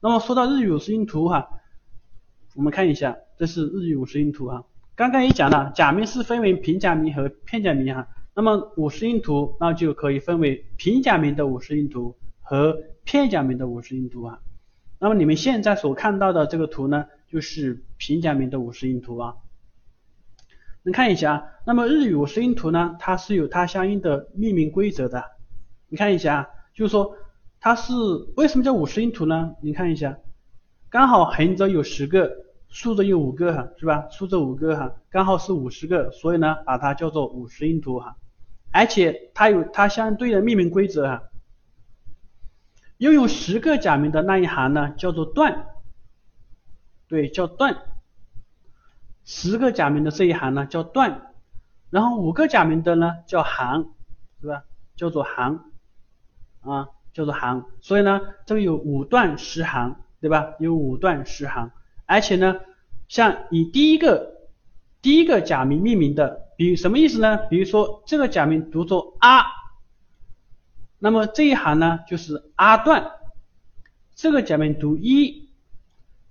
那么说到日语五十音图哈，我们看一下，这是日语五十音图啊。刚刚也讲了，假名是分为平假名和片假名哈。那么五十音图那就可以分为平假名的五十音图和片假名的五十音图啊。那么你们现在所看到的这个图呢，就是平假名的五十音图啊。你看一下，那么日语五十音图呢，它是有它相应的命名规则的。你看一下，就是说它是为什么叫五十音图呢？你看一下，刚好横着有十个，竖着有五个哈，是吧？竖着五个哈，刚好是五十个，所以呢，把它叫做五十音图哈。而且它有它相对的命名规则哈。拥有十个假名的那一行呢，叫做段，对，叫段。十个假名的这一行呢叫段，然后五个假名的呢叫行，是吧？叫做行，啊，叫做行。所以呢，这个有五段十行，对吧？有五段十行。而且呢，像以第一个第一个假名命名的，比什么意思呢？比如说这个假名读作啊。那么这一行呢，就是啊段，这个假名读一，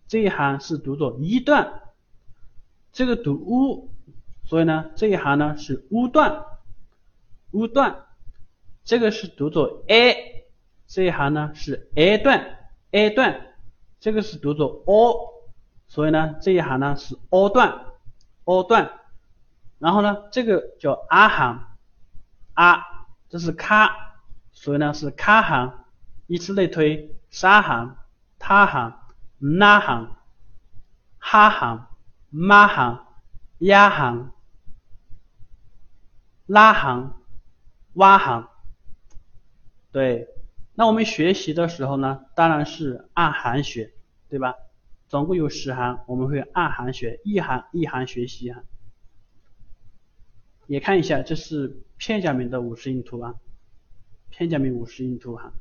这一行是读作一段，这个读乌，所以呢这一行呢是乌段，乌段，这个是读作 a，这一行呢是 a 段，a 段，这个是读作 o，所以呢这一行呢是 o 段，o 段，然后呢这个叫啊行，啊，这是卡。所以呢是卡行，以此类推，沙行、他行、那行、哈行、马行、呀行、拉行、哇行。对，那我们学习的时候呢，当然是按行学，对吧？总共有十行，我们会按行学，一行一行学习哈。也看一下，这是片假名的五十音图啊。片假名五十音图哈。